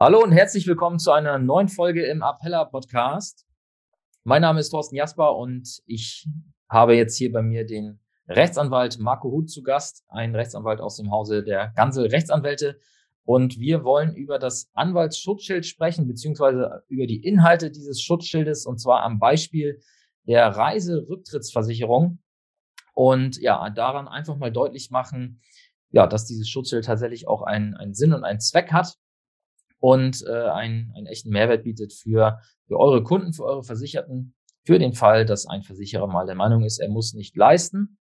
Hallo und herzlich willkommen zu einer neuen Folge im Appella Podcast. Mein Name ist Thorsten Jasper und ich habe jetzt hier bei mir den Rechtsanwalt Marco Huth zu Gast, ein Rechtsanwalt aus dem Hause der Gansel Rechtsanwälte. Und wir wollen über das Anwaltsschutzschild sprechen, beziehungsweise über die Inhalte dieses Schutzschildes, und zwar am Beispiel der Reiserücktrittsversicherung. Und ja, daran einfach mal deutlich machen, ja, dass dieses Schutzschild tatsächlich auch einen, einen Sinn und einen Zweck hat und äh, einen, einen echten Mehrwert bietet für, für eure Kunden, für eure Versicherten, für den Fall, dass ein Versicherer mal der Meinung ist, er muss nicht leisten.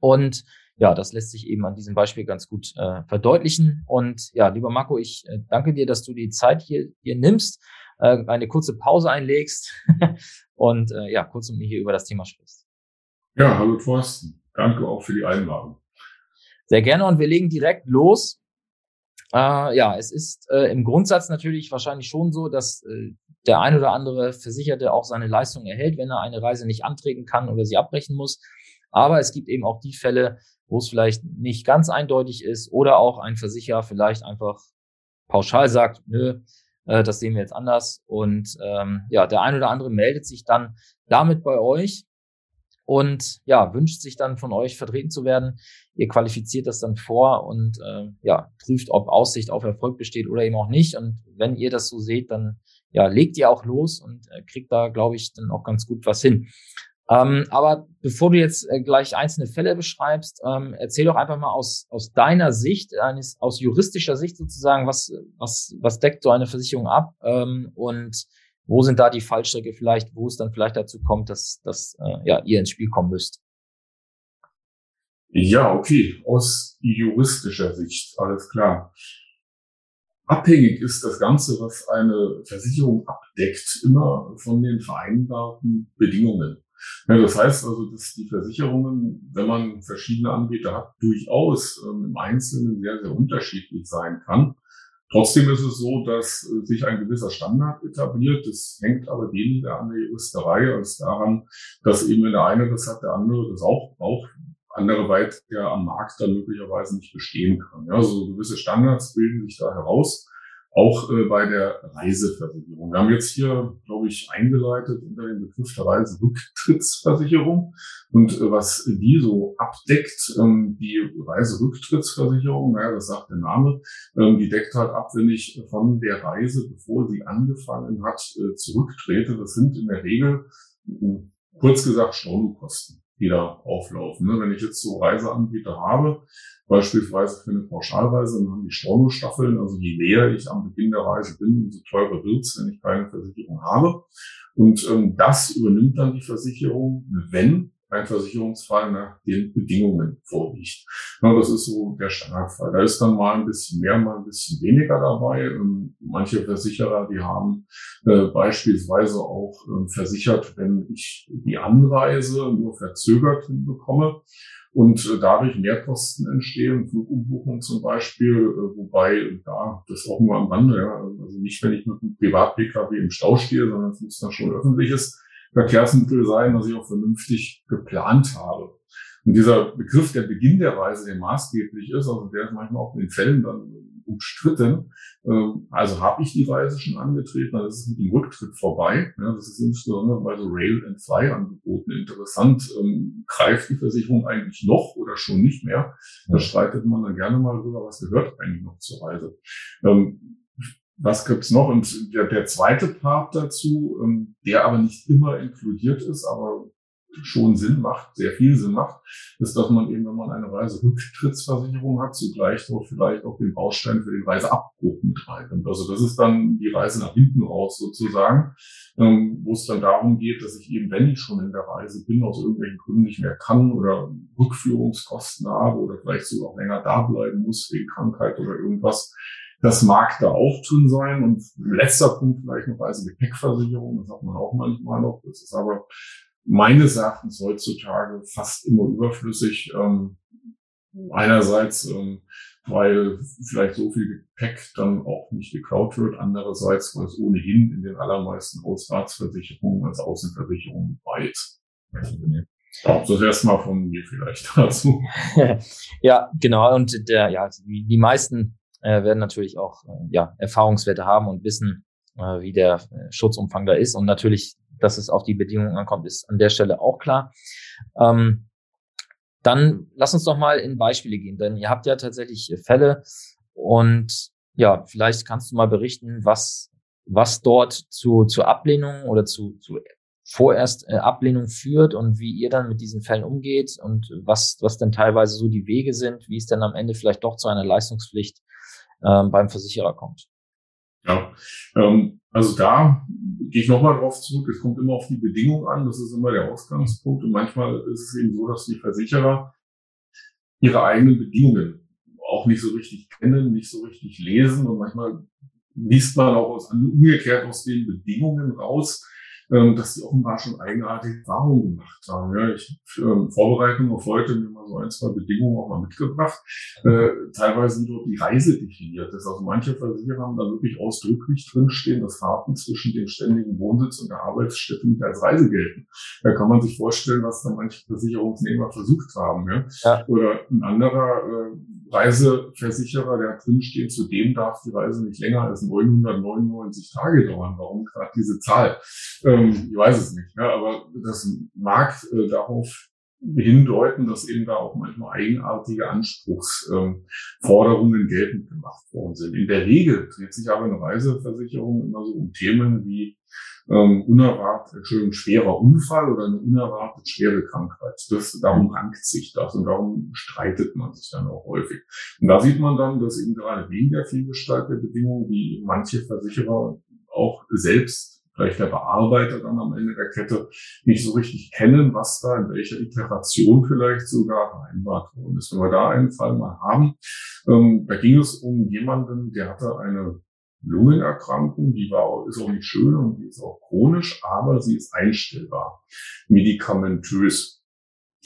Und ja, das lässt sich eben an diesem Beispiel ganz gut äh, verdeutlichen. Und ja, lieber Marco, ich äh, danke dir, dass du die Zeit hier, hier nimmst, äh, eine kurze Pause einlegst und äh, ja, kurz mit mir hier über das Thema sprichst. Ja, hallo Thorsten. Danke auch für die Einladung. Sehr gerne und wir legen direkt los. Äh, ja, es ist äh, im Grundsatz natürlich wahrscheinlich schon so, dass äh, der ein oder andere Versicherte auch seine Leistung erhält, wenn er eine Reise nicht antreten kann oder sie abbrechen muss. Aber es gibt eben auch die Fälle, wo es vielleicht nicht ganz eindeutig ist oder auch ein Versicherer vielleicht einfach pauschal sagt, nö, äh, das sehen wir jetzt anders. Und ähm, ja, der ein oder andere meldet sich dann damit bei euch und ja, wünscht sich dann von euch vertreten zu werden. Ihr qualifiziert das dann vor und äh, ja, prüft, ob Aussicht auf Erfolg besteht oder eben auch nicht. Und wenn ihr das so seht, dann ja, legt ihr auch los und äh, kriegt da, glaube ich, dann auch ganz gut was hin. Ähm, aber bevor du jetzt äh, gleich einzelne Fälle beschreibst, ähm, erzähl doch einfach mal aus, aus deiner Sicht, eines, aus juristischer Sicht sozusagen, was, was, was deckt so eine Versicherung ab ähm, und wo sind da die Fallstrecke vielleicht, wo es dann vielleicht dazu kommt, dass, dass äh, ja, ihr ins Spiel kommen müsst? Ja, okay, aus juristischer Sicht, alles klar. Abhängig ist das Ganze, was eine Versicherung abdeckt, immer von den vereinbarten Bedingungen. Ja, das heißt also, dass die Versicherungen, wenn man verschiedene Anbieter hat, durchaus ähm, im Einzelnen sehr, sehr unterschiedlich sein kann. Trotzdem ist es so, dass äh, sich ein gewisser Standard etabliert. Das hängt aber weniger an der Juristerei als daran, dass eben wenn der eine das hat, der andere das auch braucht, andererweit der am Markt dann möglicherweise nicht bestehen kann. Ja, also gewisse Standards bilden sich da heraus auch äh, bei der Reiseversicherung. Wir haben jetzt hier, glaube ich, eingeleitet unter dem Begriff der Reiserücktrittsversicherung. Und äh, was die so abdeckt, ähm, die Reiserücktrittsversicherung, naja, das sagt der Name, ähm, die deckt halt ab, wenn ich von der Reise, bevor sie angefangen hat, äh, zurücktrete. Das sind in der Regel, kurz gesagt, Stornokosten die da auflaufen. Ne? Wenn ich jetzt so Reiseanbieter habe, beispielsweise für eine Pauschalreise, dann haben die Stornostaffeln, also je näher ich am Beginn der Reise bin, umso teurer wird's, wenn ich keine Versicherung habe. Und ähm, das übernimmt dann die Versicherung, wenn ein Versicherungsfall nach den Bedingungen vorliegt. Ja, das ist so der Standardfall. Da ist dann mal ein bisschen mehr, mal ein bisschen weniger dabei. Ähm, manche Versicherer, die haben äh, beispielsweise auch äh, versichert, wenn ich die Anreise nur verzögert hinbekomme und äh, dadurch Mehrkosten entstehen, Flugumbuchung zum Beispiel, äh, wobei da das auch nur am Rande, ja, also nicht, wenn ich mit einem Privat-Pkw im Stau stehe, sondern es muss dann schon öffentliches Verkehrsmittel sein, was ich auch vernünftig geplant habe. Und dieser Begriff der Beginn der Reise, der maßgeblich ist, also der ist manchmal auch in den Fällen dann umstritten. Ähm, also habe ich die Reise schon angetreten, dann ist es mit dem Rücktritt vorbei. Das ist insbesondere bei so Rail-and-Fly-Angeboten interessant. Ähm, greift die Versicherung eigentlich noch oder schon nicht mehr? Da streitet man dann gerne mal drüber, was gehört eigentlich noch zur Reise. Ähm, was gibt's noch? Und der, der zweite Part dazu, der aber nicht immer inkludiert ist, aber schon Sinn macht, sehr viel Sinn macht, ist, dass man eben, wenn man eine Reiserücktrittsversicherung hat, zugleich dort vielleicht auch den Baustein für den Reiseabbruch mit reinnimmt. Also das ist dann die Reise nach hinten raus sozusagen, ähm, wo es dann darum geht, dass ich eben, wenn ich schon in der Reise bin, aus irgendwelchen Gründen nicht mehr kann oder Rückführungskosten habe oder vielleicht sogar auch länger da bleiben muss wegen Krankheit oder irgendwas, Das mag da auch drin sein. Und letzter Punkt vielleicht noch Reisegepäckversicherung. Das hat man auch manchmal noch. Das ist aber meines Erachtens heutzutage fast immer überflüssig. Ähm, einerseits, ähm, weil vielleicht so viel Gepäck dann auch nicht geklaut wird. Andererseits, weil es ohnehin in den allermeisten Hausratsversicherungen als Außenversicherung weit. Ja, das erstmal von mir vielleicht dazu. ja, genau. Und der, ja, die, die meisten äh, werden natürlich auch äh, ja, Erfahrungswerte haben und wissen, äh, wie der äh, Schutzumfang da ist. Und natürlich, dass es auf die Bedingungen ankommt, ist an der Stelle auch klar. Ähm, dann lass uns doch mal in Beispiele gehen, denn ihr habt ja tatsächlich Fälle und ja, vielleicht kannst du mal berichten, was, was dort zu, zu Ablehnung oder zu, zu vorerst äh, Ablehnung führt und wie ihr dann mit diesen Fällen umgeht und was, was denn teilweise so die Wege sind, wie es dann am Ende vielleicht doch zu einer Leistungspflicht ähm, beim Versicherer kommt. Ja, ähm, also da gehe ich nochmal drauf zurück. Es kommt immer auf die Bedingungen an. Das ist immer der Ausgangspunkt. Und manchmal ist es eben so, dass die Versicherer ihre eigenen Bedingungen auch nicht so richtig kennen, nicht so richtig lesen. Und manchmal liest man auch aus, umgekehrt aus den Bedingungen raus, ähm, dass die offenbar schon eigenartige Erfahrungen gemacht haben. Ja, ich ähm, Vorbereitung auf heute mir mal so ein, zwei Bedingungen auch mal mitgebracht. Äh, teilweise sind dort die Reise definiert. Das also manche Versicherer haben da wirklich ausdrücklich drinstehen, dass Fahrten zwischen dem ständigen Wohnsitz und der Arbeitsstätte nicht als Reise gelten. Da kann man sich vorstellen, was da manche Versicherungsnehmer versucht haben. Ja? ja. Oder ein anderer äh, Reiseversicherer, der drin steht, zudem darf die Reise nicht länger als 999 Tage dauern. Warum gerade diese Zahl? Ähm, ich weiß es nicht, ne? aber das mag äh, darauf hindeuten, dass eben da auch manchmal eigenartige Anspruchsforderungen ähm, geltend gemacht worden sind. In der Regel dreht sich aber eine Reiseversicherung immer so um Themen wie ähm, unerwartet, Entschuldigung, schwerer Unfall oder eine unerwartet schwere Krankheit. Das, darum rankt sich das und darum streitet man sich dann auch häufig. Und da sieht man dann, dass eben gerade wegen der Vielgestalt der Bedingungen, die manche Versicherer auch selbst vielleicht der Bearbeiter dann am Ende der Kette nicht so richtig kennen, was da in welcher Iteration vielleicht sogar vereinbart worden ist. Wenn wir da einen Fall mal haben, ähm, da ging es um jemanden, der hatte eine Lungenerkrankung, die war, ist auch nicht schön und die ist auch chronisch, aber sie ist einstellbar, medikamentös.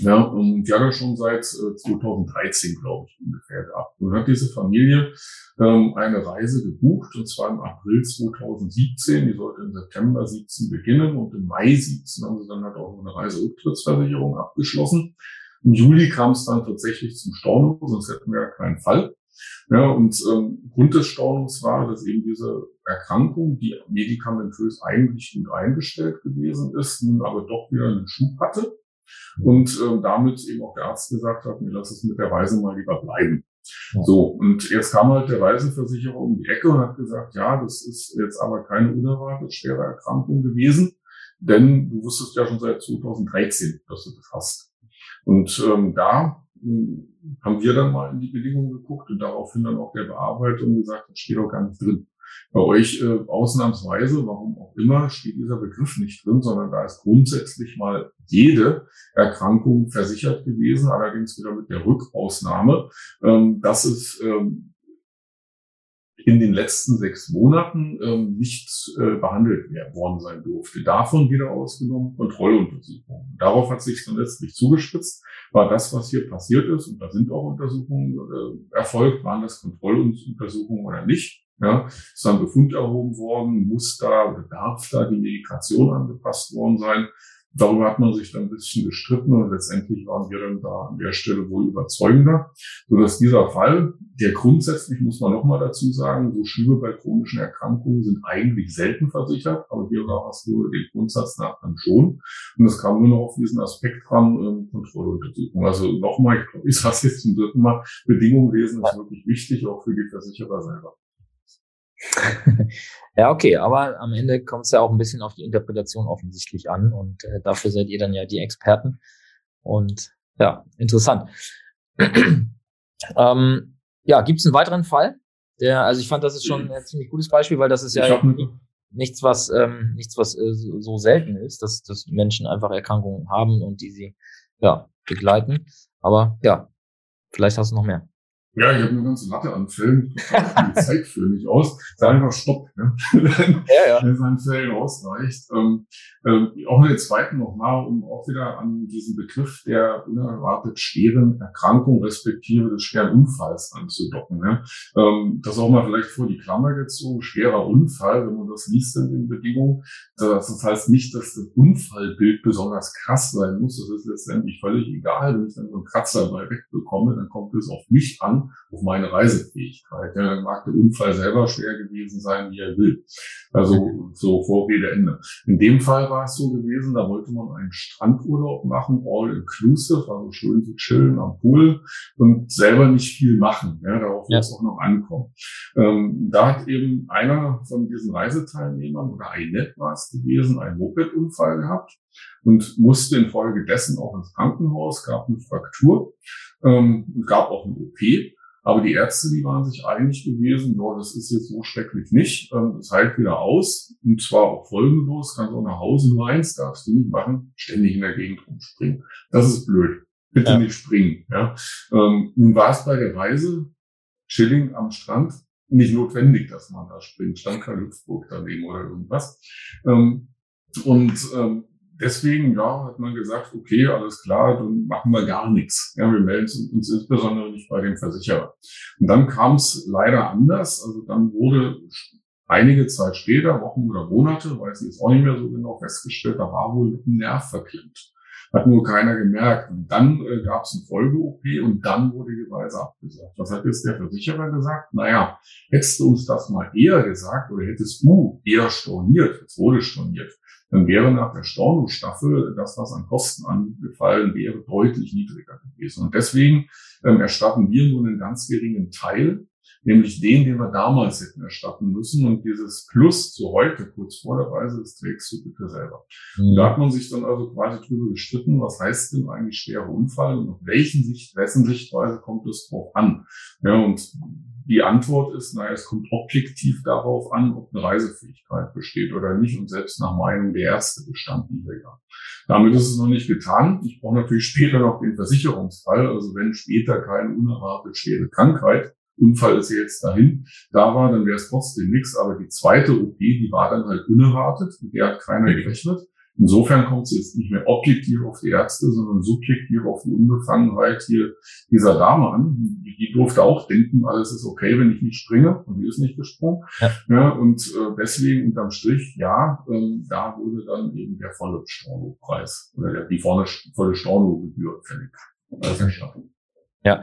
Ja, und die hat er schon seit 2013, äh, glaube ich, ungefähr gehabt. Nun hat diese Familie ähm, eine Reise gebucht, und zwar im April 2017. Die sollte im September 17 beginnen und im Mai 17 haben sie dann halt auch eine Reiserücktrittsversicherung abgeschlossen. Im Juli kam es dann tatsächlich zum Storno, sonst hätten wir ja keinen Fall. Ja, und ähm, Grund des Stornos war, dass eben diese Erkrankung, die medikamentös eigentlich gut eingestellt gewesen ist, nun aber doch wieder einen Schub hatte. Und ähm, damit eben auch der Arzt gesagt hat, nee, lass es mit der Reise mal lieber bleiben. Ja. So, und jetzt kam halt der Reiseversicherer um die Ecke und hat gesagt, ja, das ist jetzt aber keine unerwartet schwere Erkrankung gewesen, denn du wusstest ja schon seit 2013, dass du das hast. Und ähm, da haben wir dann mal in die Bedingungen geguckt und daraufhin dann auch der Bearbeitung gesagt, das steht doch gar nicht drin. Bei euch äh, ausnahmsweise, warum auch immer, steht dieser Begriff nicht drin, sondern da ist grundsätzlich mal jede Erkrankung versichert gewesen, allerdings wieder mit der Rückausnahme, ähm, dass es ähm, in den letzten sechs Monaten ähm, nicht äh, behandelt worden sein durfte. Davon wieder ausgenommen Kontrolluntersuchungen. Darauf hat sich dann letztlich zugespitzt, war das, was hier passiert ist, und da sind auch Untersuchungen äh, erfolgt, waren das Kontrolluntersuchungen oder nicht. Ja, ist dann Befund erhoben worden, muss da oder darf da die Medikation angepasst worden sein. Darüber hat man sich dann ein bisschen gestritten und letztendlich waren wir dann da an der Stelle wohl überzeugender, sodass dieser Fall, der grundsätzlich, muss man nochmal dazu sagen, so Schübe bei chronischen Erkrankungen sind eigentlich selten versichert, aber hier war es wohl den Grundsatz nach dann schon. Und es kam nur noch auf diesen Aspekt dran, ähm, Kontrolluntersuchung. Also nochmal, ich glaube, ich sage es jetzt zum dritten Mal, Bedingungen lesen ist wirklich wichtig, auch für die Versicherer selber. ja, okay, aber am Ende kommt es ja auch ein bisschen auf die Interpretation offensichtlich an und äh, dafür seid ihr dann ja die Experten. Und ja, interessant. ähm, ja, gibt es einen weiteren Fall? Der, also ich fand, das ist schon ein ziemlich gutes Beispiel, weil das ist ja nichts, was ähm, nichts, was äh, so selten ist, dass, dass Menschen einfach Erkrankungen haben und die sie ja begleiten. Aber ja, vielleicht hast du noch mehr. Ja, ich habe eine ganze Latte an Fällen. Die Zeit für nicht aus. Sag einfach Stopp. Ne? ja, ja. Wenn es an Fällen ausreicht. Ähm, ähm, auch in der zweiten nochmal, um auch wieder an diesen Begriff der unerwartet schweren Erkrankung respektive des schweren Unfalls anzudocken. Ne? Ähm, das auch mal vielleicht vor die Klammer gezogen. Schwerer Unfall, wenn man das liest in den Bedingungen. Das heißt nicht, dass das Unfallbild besonders krass sein muss. Das ist letztendlich völlig egal. Wenn ich dann so einen Kratzer dabei wegbekomme, dann kommt es auf mich an auf meine Reisefähigkeit. Ja, dann mag der Unfall selber schwer gewesen sein, wie er will. Also so Vorrede Ende. In dem Fall war es so gewesen, da wollte man einen Strandurlaub machen, all inclusive, also schön zu chillen am Pool und selber nicht viel machen. Ja, darauf wird es auch noch ankommen. Ähm, da hat eben einer von diesen Reiseteilnehmern oder ein Net war es gewesen, einen Moped-Unfall gehabt und musste infolgedessen auch ins Krankenhaus, gab eine Fraktur, ähm, gab auch eine OP. Aber die Ärzte, die waren sich einig gewesen, ja, das ist jetzt so schrecklich nicht. Ähm, das heilt wieder aus. Und zwar auch folgenlos, kannst auch nach Hause nur eins, darfst du nicht machen, ständig in der Gegend rumspringen. Das ist blöd. Bitte ja. nicht springen. Ja. Ähm, nun war es bei der Reise, chilling am Strand, nicht notwendig, dass man da springt. Stand kein Hüpfburg daneben oder irgendwas. Ähm, und ähm, deswegen, ja, hat man gesagt, okay, alles klar, dann machen wir gar nichts. Ja, wir melden uns insbesondere nicht bei dem Versicherer. Und dann kam es leider anders. Also dann wurde einige Zeit später, Wochen oder Monate, weiß ich jetzt auch nicht mehr so genau, festgestellt, da war wohl ein Nerv verklemmt. Hat nur keiner gemerkt. Und dann äh, gab es eine Folge-OP und dann wurde die Reise abgesagt. Was hat jetzt der Versicherer gesagt? Naja, hättest du uns das mal eher gesagt oder hättest du eher storniert, es wurde storniert, dann wäre nach der Storno-Staffel das, was an Kosten angefallen wäre, deutlich niedriger gewesen. Und deswegen ähm, erstatten wir nur einen ganz geringen Teil, nämlich den, den wir damals hätten erstatten müssen. Und dieses Plus zu heute, kurz vor der Reise, das trägst du bitte selber. Mhm. Da hat man sich dann also quasi drüber gestritten, was heißt denn eigentlich schwerer Unfall und auf welchen Sicht, wessen Sichtweise kommt es drauf an. Ja, und die Antwort ist, naja, es kommt objektiv darauf an, ob eine Reisefähigkeit besteht oder nicht. Und selbst nach Meinung der Ärzte bestand die ja. Damit ist es noch nicht getan. Ich brauche natürlich später noch den Versicherungsfall. Also wenn später keine unerwartet schwere Krankheit, Unfall ist jetzt dahin, da war, dann wäre es trotzdem nichts. Aber die zweite OP, die war dann halt unerwartet. Mit der hat keiner gerechnet. Insofern kommt es jetzt nicht mehr objektiv auf die Ärzte, sondern subjektiv auf die Unbefangenheit hier dieser Dame an. Die durfte auch denken, alles ist okay, wenn ich nicht springe. Und die ist nicht gesprungen. Ja. ja und äh, deswegen unterm Strich, ja, äh, da wurde dann eben der volle Storno-Preis oder der, die volle, volle Storno-Gebühr fällig. Also, ja.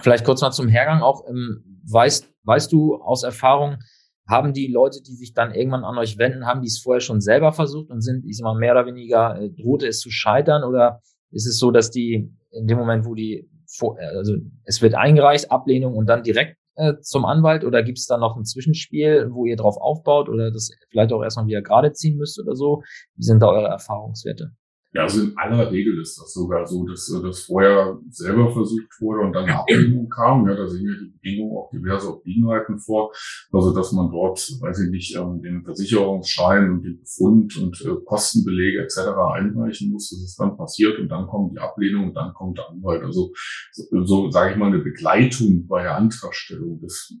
Vielleicht kurz mal zum Hergang auch. Ähm, weißt, weißt du aus Erfahrung, haben die Leute, die sich dann irgendwann an euch wenden, haben die es vorher schon selber versucht und sind, ich sag mal, mehr oder weniger äh, drohte es zu scheitern? Oder ist es so, dass die in dem Moment, wo die, vor, äh, also es wird eingereicht, Ablehnung und dann direkt äh, zum Anwalt? Oder gibt es da noch ein Zwischenspiel, wo ihr drauf aufbaut oder das vielleicht auch erstmal wieder gerade ziehen müsst oder so? Wie sind da eure Erfahrungswerte? Ja, also in aller Regel ist das sogar so, dass äh, das vorher selber versucht wurde und dann eine Ablehnung kam. Ja, da sehen wir die Bedingungen auch diverse Obliegenheiten vor. Also, dass man dort, weiß ich nicht, ähm, den Versicherungsschein und den Befund und äh, Kostenbelege etc. einreichen muss. Das ist dann passiert und dann kommt die Ablehnung und dann kommt der Anwalt. Also, so, so sage ich mal, eine Begleitung bei der Antragstellung, das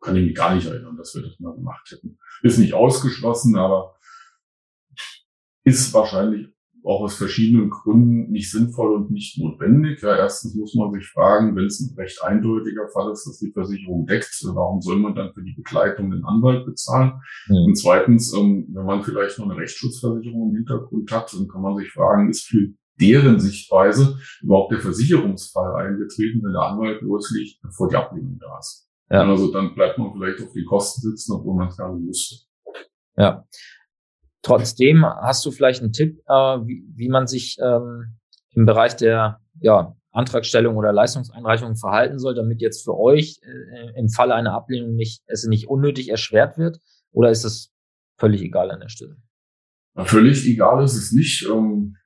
kann ich mich gar nicht erinnern, dass wir das mal gemacht hätten. Ist nicht ausgeschlossen, aber ist wahrscheinlich auch aus verschiedenen Gründen nicht sinnvoll und nicht notwendig. Ja, erstens muss man sich fragen, wenn es ein recht eindeutiger Fall ist, dass die Versicherung deckt, warum soll man dann für die Begleitung den Anwalt bezahlen? Mhm. Und zweitens, ähm, wenn man vielleicht noch eine Rechtsschutzversicherung im Hintergrund hat, dann kann man sich fragen, ist für deren Sichtweise überhaupt der Versicherungsfall eingetreten, wenn der Anwalt loslegt, bevor die Ablehnung da ist. Ja. Also dann bleibt man vielleicht auf die Kosten sitzen, obwohl man es gar nicht müsste. Ja. Trotzdem hast du vielleicht einen Tipp, äh, wie, wie man sich ähm, im Bereich der ja, Antragstellung oder Leistungseinreichung verhalten soll, damit jetzt für euch äh, im Falle einer Ablehnung nicht, es nicht unnötig erschwert wird? Oder ist es völlig egal an der Stelle? Ja, völlig egal ist es nicht. Ähm,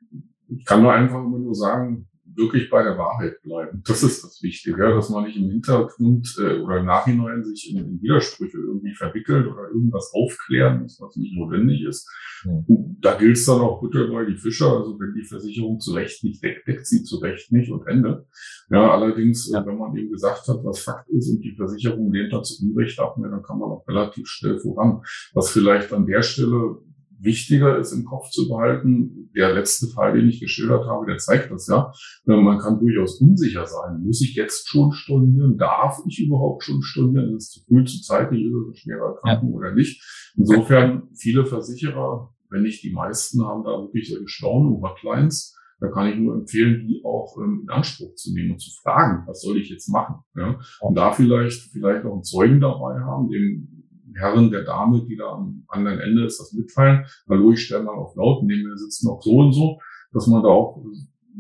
ich kann nur einfach immer nur sagen, wirklich bei der Wahrheit bleiben. Das ist das Wichtige, ja, dass man nicht im Hintergrund äh, oder im Nachhinein sich in, in, Widersprüche irgendwie verwickelt oder irgendwas aufklären muss, was nicht notwendig ist. Mhm. Da gilt es dann auch bitte bei die Fischer. Also wenn die Versicherung zu Recht nicht deckt, deckt sie zu Recht nicht und Ende. Ja, allerdings, ja. wenn man eben gesagt hat, was Fakt ist und die Versicherung lehnt dazu Unrecht ab, dann kann man auch relativ schnell voran. Was vielleicht an der Stelle wichtiger ist im Kopf zu behalten. Der letzte Fall, den ich geschildert habe, der zeigt das ja. Man kann durchaus unsicher sein. Muss ich jetzt schon stornieren? Darf ich überhaupt schon stornieren? Ist es zu früh, zu zeitig? Ist es eine schwere Erkrankung ja. oder nicht? Insofern, viele Versicherer, wenn nicht die meisten, haben da wirklich solche Storno-Hotlines. Da kann ich nur empfehlen, die auch ähm, in Anspruch zu nehmen und zu fragen, was soll ich jetzt machen? Ja? Und da vielleicht, vielleicht auch einen Zeugen dabei haben, dem Herren, der Dame, die da am anderen Ende ist, das mitteilen. Hallo, ich stelle mal auf laut, neben mir sitzen noch so und so, dass man da auch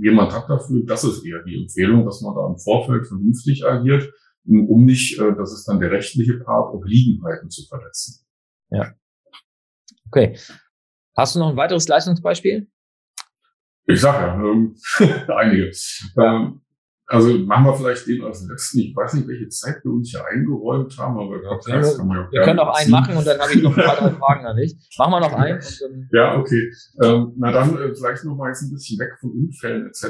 jemand hat dafür. Das ist eher die Empfehlung, dass man da im Vorfeld vernünftig agiert, um nicht, äh, das ist dann der rechtliche Part, Obliegenheiten zu verletzen. Ja. Okay. Hast du noch ein weiteres Leistungsbeispiel? Ich sag ja, ähm, einige. Ähm, also machen wir vielleicht den als letzten. Ich weiß nicht, welche Zeit wir uns hier eingeräumt haben, aber ja, das kann man ja Wir können noch einen machen und dann habe ich noch ein paar drei Fragen an dich. Machen wir noch einen. Und dann ja, okay. Ähm, na dann äh, vielleicht noch mal jetzt ein bisschen weg von Unfällen etc.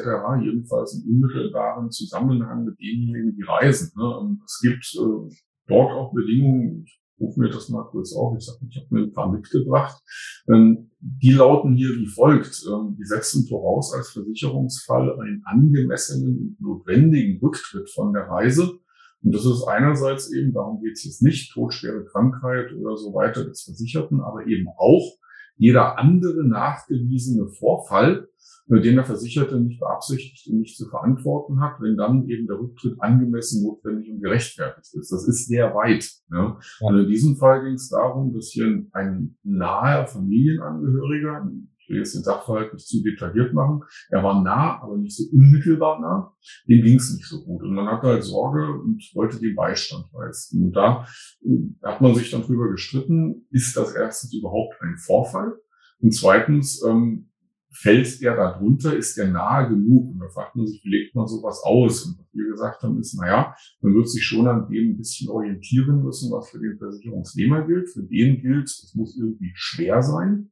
Jedenfalls im unmittelbaren Zusammenhang mit denjenigen, die reisen. Ne? Es gibt äh, dort auch Bedingungen, ich rufe mir das mal kurz auf. Ich sage, ich habe mir ein paar mitgebracht. Ähm, die lauten hier wie folgt. Ähm, die setzen voraus als Versicherungsfall einen angemessenen und notwendigen Rücktritt von der Reise. Und das ist einerseits eben, darum geht es jetzt nicht, todschwere Krankheit oder so weiter des Versicherten, aber eben auch jeder andere nachgewiesene Vorfall, den der Versicherte nicht beabsichtigt und nicht zu verantworten hat, wenn dann eben der Rücktritt angemessen, notwendig und gerechtfertigt ist. Das ist sehr weit. Ja. Und in diesem Fall ging es darum, dass hier ein naher Familienangehöriger, will jetzt den Sachverhalt nicht zu detailliert machen. Er war nah, aber nicht so unmittelbar nah. Dem ging es nicht so gut. Und man hatte halt Sorge und wollte den Beistand leisten. Und da äh, hat man sich dann drüber gestritten, ist das erstens überhaupt ein Vorfall? Und zweitens, ähm, fällt der da drunter, ist der nahe genug? Und da fragt man sich, wie legt man sowas aus? Und was wir gesagt haben, ist, naja, man wird sich schon an dem ein bisschen orientieren müssen, was für den Versicherungsnehmer gilt. Für den gilt, es muss irgendwie schwer sein.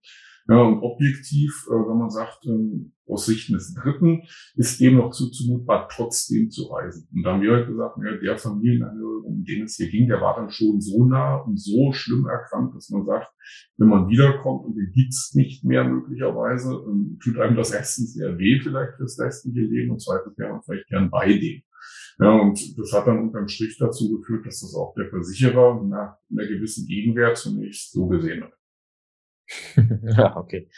Ja, und objektiv, äh, wenn man sagt, ähm, aus Sicht des Dritten, ist dem noch zuzumutbar, trotzdem zu reisen. Und da haben wir halt gesagt, ja, der Familienangehörige, um den es hier ging, der war dann schon so nah und so schlimm erkrankt, dass man sagt, wenn man wiederkommt und den gibt's nicht mehr möglicherweise, ähm, tut einem das erstens sehr weh vielleicht fürs restliche Leben und zweitens wäre man vielleicht gern bei dem. Ja, und das hat dann unterm Strich dazu geführt, dass das auch der Versicherer nach einer gewissen Gegenwert zunächst so gesehen hat. ja, okay.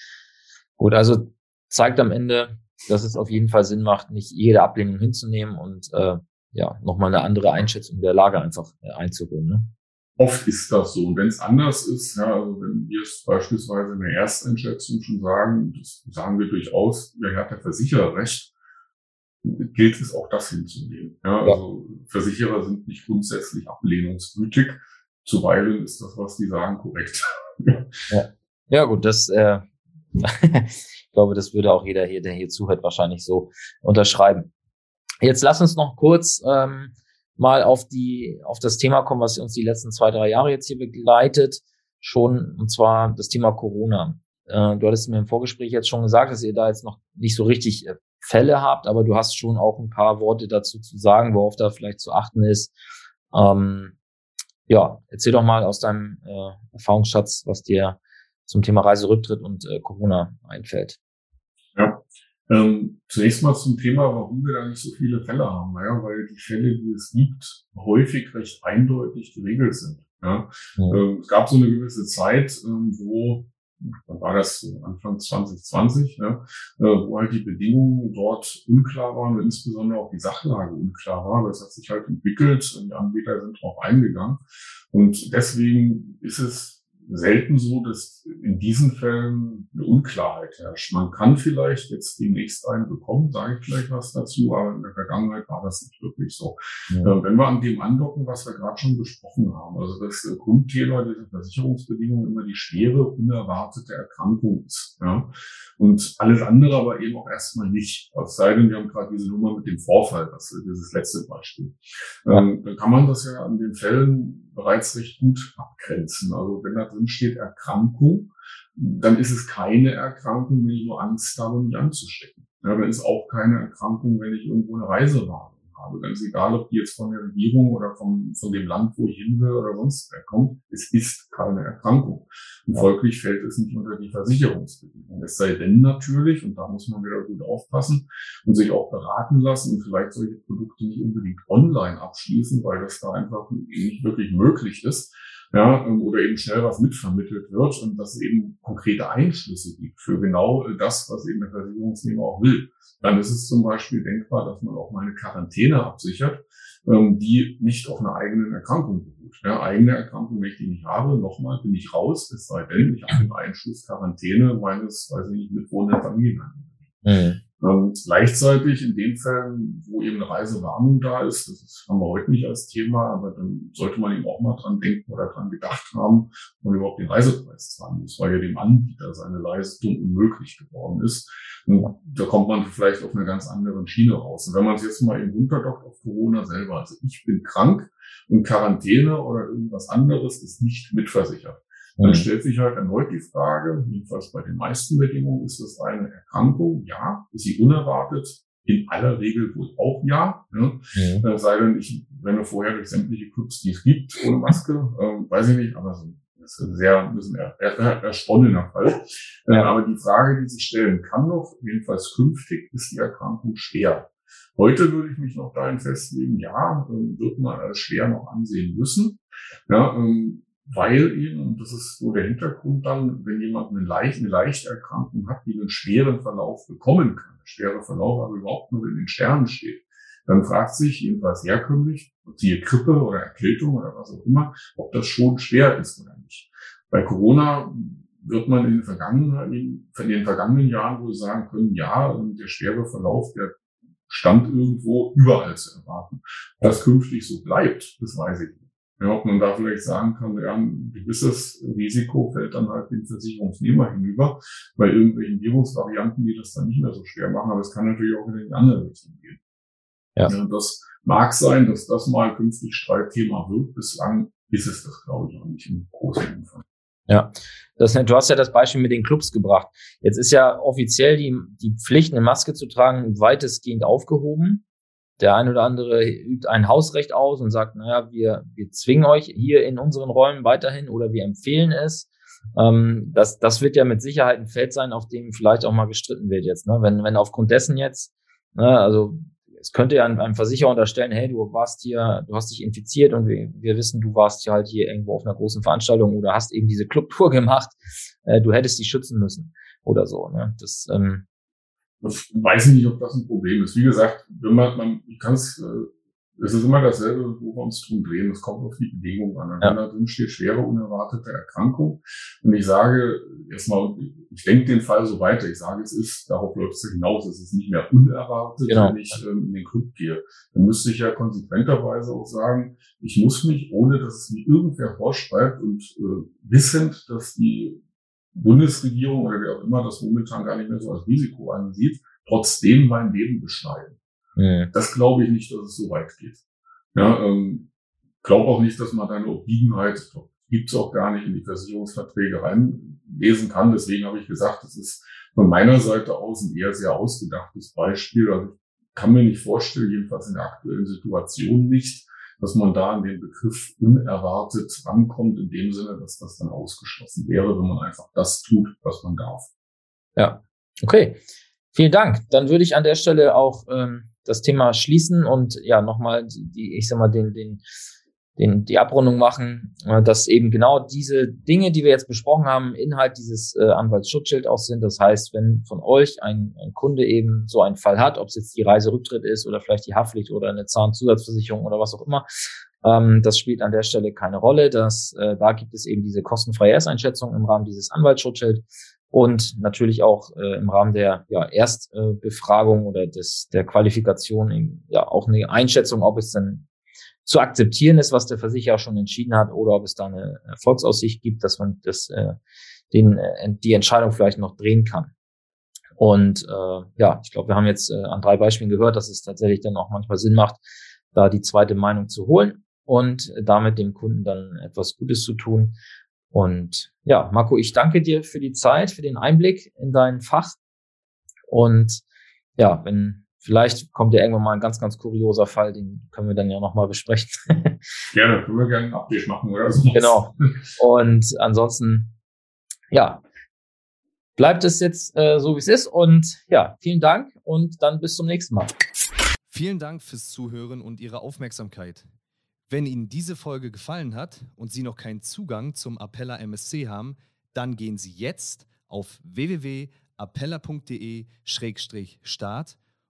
Gut, also zeigt am Ende, dass es auf jeden Fall Sinn macht, nicht jede Ablehnung hinzunehmen und äh, ja, nochmal eine andere Einschätzung der Lage einfach äh, einzuholen. Ne? Oft ist das so. Wenn es anders ist, ja, also wenn wir es beispielsweise in der Ersteinschätzung schon sagen, das sagen wir durchaus, wer hat der Versicherer recht, gilt es auch das hinzunehmen. Ja, ja. Also Versicherer sind nicht grundsätzlich ablehnungswütig. Zuweilen ist das, was die sagen, korrekt. ja. Ja, gut, das, äh, ich glaube, das würde auch jeder hier, der hier zuhört, wahrscheinlich so unterschreiben. Jetzt lass uns noch kurz ähm, mal auf die, auf das Thema kommen, was uns die letzten zwei, drei Jahre jetzt hier begleitet, schon, und zwar das Thema Corona. Äh, du hattest mir im Vorgespräch jetzt schon gesagt, dass ihr da jetzt noch nicht so richtig äh, Fälle habt, aber du hast schon auch ein paar Worte dazu zu sagen, worauf da vielleicht zu achten ist. Ähm, ja, erzähl doch mal aus deinem äh, Erfahrungsschatz, was dir zum Thema Reiserücktritt und äh, Corona einfällt. Ja, ähm, zunächst mal zum Thema, warum wir da nicht so viele Fälle haben. Naja, weil die Fälle, die es gibt, häufig recht eindeutig geregelt sind. Ja? ja. Ähm, es gab so eine gewisse Zeit, ähm, wo wann war das so Anfang 2020, ja, äh, wo halt die Bedingungen dort unklar waren, insbesondere auch die Sachlage unklar war. Das hat sich halt entwickelt, die Anbieter sind darauf eingegangen. Und deswegen ist es selten so, dass in diesen Fällen eine Unklarheit herrscht. Man kann vielleicht jetzt demnächst einen bekommen, sage ich vielleicht was dazu, aber in der Vergangenheit war das nicht wirklich so. Ja. Äh, wenn wir an dem andocken, was wir gerade schon besprochen haben, also das Grundthema dieser Versicherungsbedingungen immer die schwere, unerwartete Erkrankung ist. Ja? Und alles andere aber eben auch erstmal nicht. Es sei denn, wir haben gerade diese Nummer mit dem Vorfall, das ist dieses letzte Beispiel. Ja. Ähm, dann kann man das ja an den Fällen bereits recht gut abgrenzen. Also wenn da drin steht Erkrankung, dann ist es keine Erkrankung, wenn ich nur Angst habe, mich anzustecken. Ja, dann ist auch keine Erkrankung, wenn ich irgendwo eine Reise war habe. Ganz egal, ob die jetzt von der Regierung oder vom, von dem Land, wo ich hin will oder sonst wer kommt. Es ist keine Erkrankung. Und folglich fällt es nicht unter die Versicherungsbedingungen. Es sei denn natürlich, und da muss man wieder gut aufpassen und sich auch beraten lassen und vielleicht solche Produkte nicht unbedingt online abschließen, weil das da einfach nicht wirklich möglich ist ja, oder eben schnell was mitvermittelt wird und dass es eben konkrete Einschlüsse gibt für genau das, was eben der Versicherungsnehmer auch will. Dann ist es zum Beispiel denkbar, dass man auch mal eine Quarantäne absichert, ähm, die nicht auf einer eigenen Erkrankung beruht. Ja, eigene Erkrankung, wenn ich die nicht habe, nochmal bin ich raus, es sei denn, ich habe den Einschluss Quarantäne meines, weiß ich nicht, mitwohnenden Familienangehörigen. Mhm. Ähm, gleichzeitig in den Fällen, wo eben eine Reisewarnung da ist, das haben wir heute nicht als Thema, aber dann sollte man eben auch mal dran denken oder dran gedacht haben, ob man überhaupt den Reisepreis zahlen muss, weil ja dem Anbieter seine Leistung unmöglich geworden ist. Und da kommt man vielleicht auf einer ganz anderen Schiene raus. Und wenn man es jetzt mal eben runterdockt auf Corona selber, also ich bin krank und Quarantäne oder irgendwas anderes ist nicht mitversichert. Dann mhm. stellt sich halt erneut die Frage, jedenfalls bei den meisten Bedingungen, ist das eine Erkrankung? Ja. Ist sie unerwartet? In aller Regel wohl auch ja. Ne? Mhm. Äh, sei denn, ich renne vorher durch sämtliche Clubs, die es gibt, ohne Maske. Ähm, weiß ich nicht, aber so, das ist ein sehr ein bisschen er, er, ersponnener Fall. Äh, ja. aber die Frage, die sich stellen kann noch, jedenfalls künftig, ist die Erkrankung schwer. Heute würde ich mich noch dahin festlegen, ja, ähm, wird man als schwer noch ansehen müssen. Ja, ähm, weil eben, und das ist so der Hintergrund dann, wenn jemand eine, leicht, eine leichte Erkrankung hat, die einen schweren Verlauf bekommen kann, der schwere Verlauf aber überhaupt nur in den Sternen steht, dann fragt sich jedenfalls herkömmlich, siehe Grippe oder Erkältung oder was auch immer, ob das schon schwer ist oder nicht. Bei Corona wird man in den vergangenen, in den vergangenen Jahren wohl sagen können, ja, der schwere Verlauf, der stand irgendwo überall zu erwarten. Ob das künftig so bleibt, das weiß ich nicht. Ja, ob man da vielleicht sagen kann, ja, ein gewisses Risiko fällt dann halt dem Versicherungsnehmer hinüber, bei irgendwelchen Virusvarianten, die das dann nicht mehr so schwer machen, aber es kann natürlich auch in die andere Richtung gehen. Ja. ja das mag sein, dass das mal künftig Streitthema wird. Bislang ist es das, glaube ich, auch nicht im großen Umfang. Ja, das, du hast ja das Beispiel mit den Clubs gebracht. Jetzt ist ja offiziell die, die Pflicht, eine Maske zu tragen, weitestgehend aufgehoben. Der ein oder andere übt ein Hausrecht aus und sagt, naja, wir, wir zwingen euch hier in unseren Räumen weiterhin oder wir empfehlen es. Ähm, das, das wird ja mit Sicherheit ein Feld sein, auf dem vielleicht auch mal gestritten wird jetzt. Ne? Wenn, wenn aufgrund dessen jetzt, ne, also es könnte ja einem Versicherer unterstellen, hey, du warst hier, du hast dich infiziert und wir, wir wissen, du warst hier halt hier irgendwo auf einer großen Veranstaltung oder hast eben diese Clubtour gemacht, äh, du hättest dich schützen müssen oder so. Ne? Das, ähm, weiß ich nicht, ob das ein Problem ist. Wie gesagt, wenn man, man kann es, äh, es ist immer dasselbe, wo wir uns drum drehen. Es kommt auf die Bewegung an. Und ja. wenn da drin steht, schwere unerwartete Erkrankung. Und ich sage erstmal, ich denke den Fall so weiter. Ich sage, es ist, darauf läuft es hinaus, es ist nicht mehr unerwartet, genau. wenn ich ähm, in den Club gehe. Dann müsste ich ja konsequenterweise auch sagen, ich muss mich, ohne dass es mir irgendwer vorschreibt und äh, wissend, dass die Bundesregierung oder wer auch immer das momentan gar nicht mehr so als Risiko ansieht, trotzdem mein Leben beschneiden. Mhm. Das glaube ich nicht, dass es so weit geht. Ja, ähm, glaube auch nicht, dass man da eine Obliegenheit, gibt es auch gar nicht in die Versicherungsverträge reinlesen kann. Deswegen habe ich gesagt, das ist von meiner Seite aus ein eher sehr ausgedachtes Beispiel. Also ich kann mir nicht vorstellen, jedenfalls in der aktuellen Situation nicht, dass man da an den Begriff unerwartet rankommt, in dem Sinne, dass das dann ausgeschlossen wäre, wenn man einfach das tut, was man darf. Ja, okay. Vielen Dank. Dann würde ich an der Stelle auch ähm, das Thema schließen und ja nochmal die, ich sag mal, den, den den, die Abrundung machen, äh, dass eben genau diese Dinge, die wir jetzt besprochen haben, Inhalt dieses äh, Anwaltsschutzschild auch sind. Das heißt, wenn von euch ein, ein Kunde eben so einen Fall hat, ob es jetzt die Reiserücktritt ist oder vielleicht die Haftpflicht oder eine Zahnzusatzversicherung oder was auch immer, Ähm, das spielt an der Stelle keine Rolle. Das, äh, da gibt es eben diese kostenfreie Ersteinschätzung im Rahmen dieses Anwaltsschutzschild und natürlich auch äh, im Rahmen der ja, Erstbefragung oder des, der Qualifikation eben, ja auch eine Einschätzung, ob es denn zu akzeptieren ist, was der Versicherer schon entschieden hat, oder ob es da eine Erfolgsaussicht gibt, dass man das, äh, den, äh, die Entscheidung vielleicht noch drehen kann. Und äh, ja, ich glaube, wir haben jetzt äh, an drei Beispielen gehört, dass es tatsächlich dann auch manchmal Sinn macht, da die zweite Meinung zu holen und damit dem Kunden dann etwas Gutes zu tun. Und ja, Marco, ich danke dir für die Zeit, für den Einblick in dein Fach. Und ja, wenn vielleicht kommt ja irgendwann mal ein ganz, ganz kurioser Fall, den können wir dann ja nochmal besprechen. gerne, können wir gerne einen Update machen oder so. Genau. Und ansonsten, ja, bleibt es jetzt äh, so, wie es ist. Und ja, vielen Dank und dann bis zum nächsten Mal. Vielen Dank fürs Zuhören und Ihre Aufmerksamkeit. Wenn Ihnen diese Folge gefallen hat und Sie noch keinen Zugang zum Appella MSC haben, dann gehen Sie jetzt auf www.appella.de-start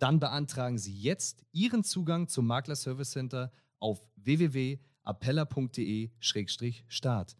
Dann beantragen Sie jetzt Ihren Zugang zum Makler Service Center auf www.appella.de-start.